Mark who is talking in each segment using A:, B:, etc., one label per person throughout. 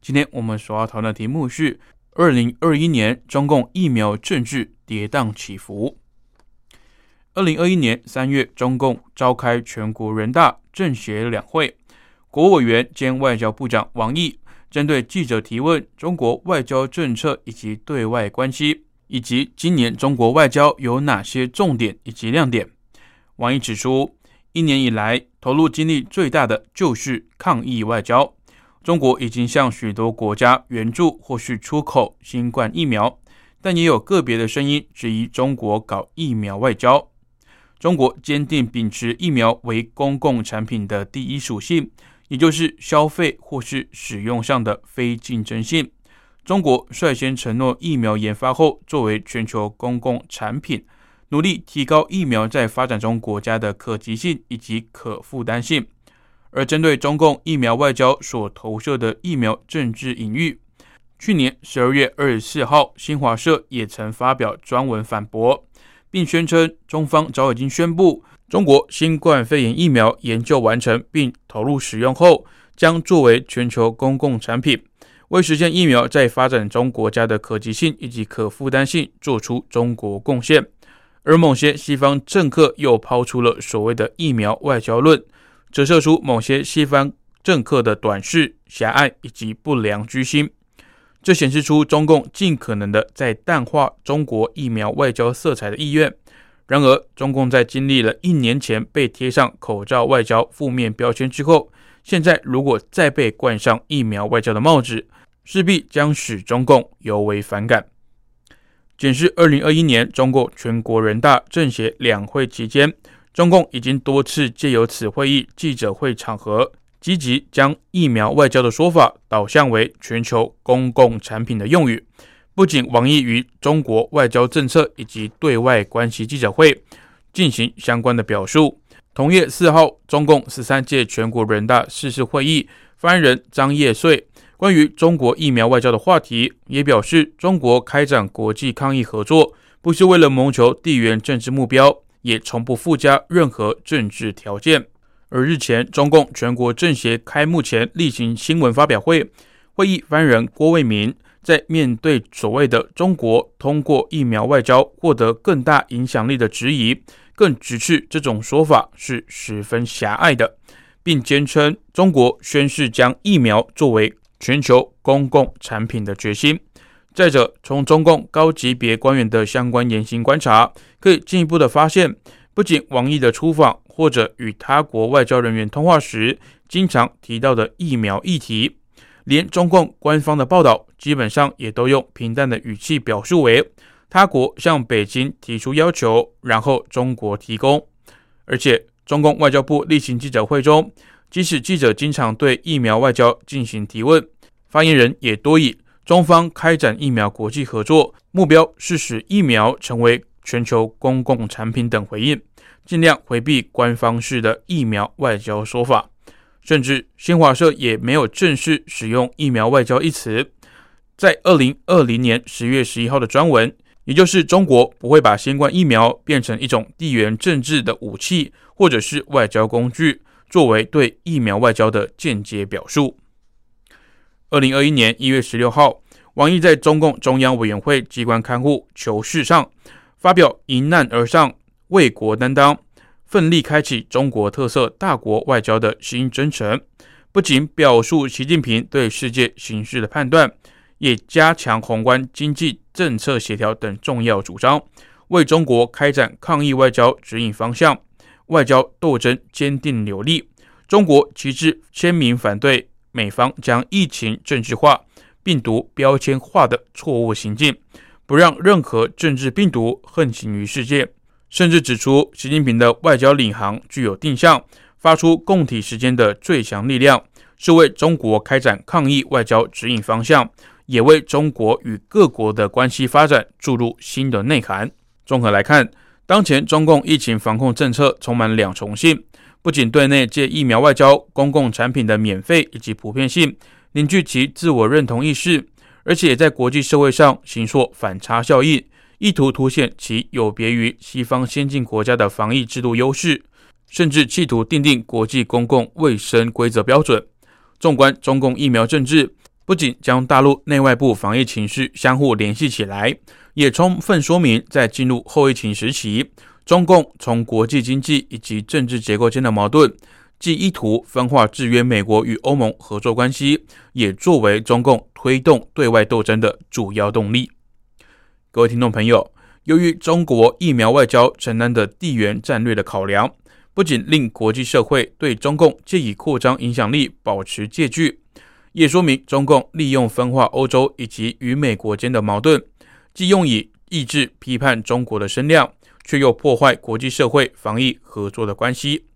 A: 今天我们所要讨论的题目是：二零二一年中共疫苗政治跌宕起伏。二零二一年三月，中共召开全国人大政协两会，国务委员兼外交部长王毅针对记者提问中国外交政策以及对外关系，以及今年中国外交有哪些重点以及亮点。王毅指出，一年以来，投入精力最大的就是抗疫外交。中国已经向许多国家援助或是出口新冠疫苗，但也有个别的声音质疑中国搞疫苗外交。中国坚定秉持疫苗为公共产品的第一属性，也就是消费或是使用上的非竞争性。中国率先承诺，疫苗研发后作为全球公共产品。努力提高疫苗在发展中国家的可及性以及可负担性，而针对中共疫苗外交所投射的疫苗政治隐喻，去年十二月二十四号，新华社也曾发表专文反驳，并宣称中方早已经宣布，中国新冠肺炎疫苗研究完成并投入使用后，将作为全球公共产品，为实现疫苗在发展中国家的可及性以及可负担性做出中国贡献。而某些西方政客又抛出了所谓的疫苗外交论，折射出某些西方政客的短视、狭隘以及不良居心。这显示出中共尽可能的在淡化中国疫苗外交色彩的意愿。然而，中共在经历了一年前被贴上口罩外交负面标签之后，现在如果再被冠上疫苗外交的帽子，势必将使中共尤为反感。检视二零二一年中共全国人大政协两会期间，中共已经多次借由此会议记者会场合，积极将疫苗外交的说法导向为全球公共产品的用语。不仅网易于中国外交政策以及对外关系记者会进行相关的表述，同月四号，中共十三届全国人大四次会议发言人张业遂。关于中国疫苗外交的话题，也表示中国开展国际抗疫合作不是为了谋求地缘政治目标，也从不附加任何政治条件。而日前中共全国政协开幕前例行新闻发表会，会议发言人郭卫民在面对所谓的中国通过疫苗外交获得更大影响力的质疑，更直斥这种说法是十分狭隘的，并坚称中国宣誓将疫苗作为。全球公共产品的决心。再者，从中共高级别官员的相关言行观察，可以进一步的发现，不仅王毅的出访或者与他国外交人员通话时经常提到的疫苗议题，连中共官方的报道基本上也都用平淡的语气表述为他国向北京提出要求，然后中国提供。而且，中共外交部例行记者会中。即使记者经常对疫苗外交进行提问，发言人也多以中方开展疫苗国际合作，目标是使疫苗成为全球公共产品等回应，尽量回避官方式的疫苗外交说法。甚至新华社也没有正式使用“疫苗外交”一词。在二零二零年十月十一号的专文，也就是中国不会把新冠疫苗变成一种地缘政治的武器或者是外交工具。作为对疫苗外交的间接表述。二零二一年一月十六号，王毅在中共中央委员会机关刊物《求是》上发表“迎难而上，为国担当，奋力开启中国特色大国外交”的新征程，不仅表述习近平对世界形势的判断，也加强宏观经济政策协调等重要主张，为中国开展抗疫外交指引方向。外交斗争坚定有力，中国旗帜鲜明反对美方将疫情政治化、病毒标签化的错误行径，不让任何政治病毒横行于世界。甚至指出，习近平的外交领航具有定向，发出共体时间的最强力量，是为中国开展抗疫外交指引方向，也为中国与各国的关系发展注入新的内涵。综合来看，当前中共疫情防控政策充满两重性，不仅对内借疫苗外交、公共产品的免费以及普遍性凝聚其自我认同意识，而且也在国际社会上形塑反差效应，意图凸显其有别于西方先进国家的防疫制度优势，甚至企图定定国际公共卫生规则标准。纵观中共疫苗政治，不仅将大陆内外部防疫情势相互联系起来，也充分说明在进入后疫情时期，中共从国际经济以及政治结构间的矛盾，既意图分化制约美国与欧盟合作关系，也作为中共推动对外斗争的主要动力。各位听众朋友，由于中国疫苗外交承担的地缘战略的考量。不仅令国际社会对中共借以扩张影响力保持戒惧，也说明中共利用分化欧洲以及与美国间的矛盾，既用以抑制批判中国的声量，却又破坏国际社会防疫合作的关系，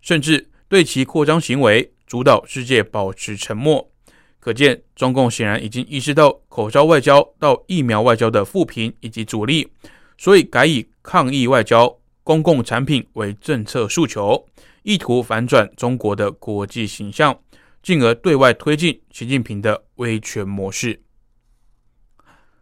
A: 甚至对其扩张行为主导世界保持沉默。可见，中共显然已经意识到口罩外交到疫苗外交的负评以及阻力，所以改以抗疫外交。公共产品为政策诉求，意图反转中国的国际形象，进而对外推进习近平的威权模式。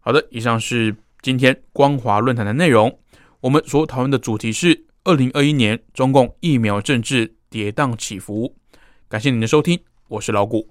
A: 好的，以上是今天光华论坛的内容。我们所讨论的主题是二零二一年中共疫苗政治跌宕起伏。感谢您的收听，我是老谷。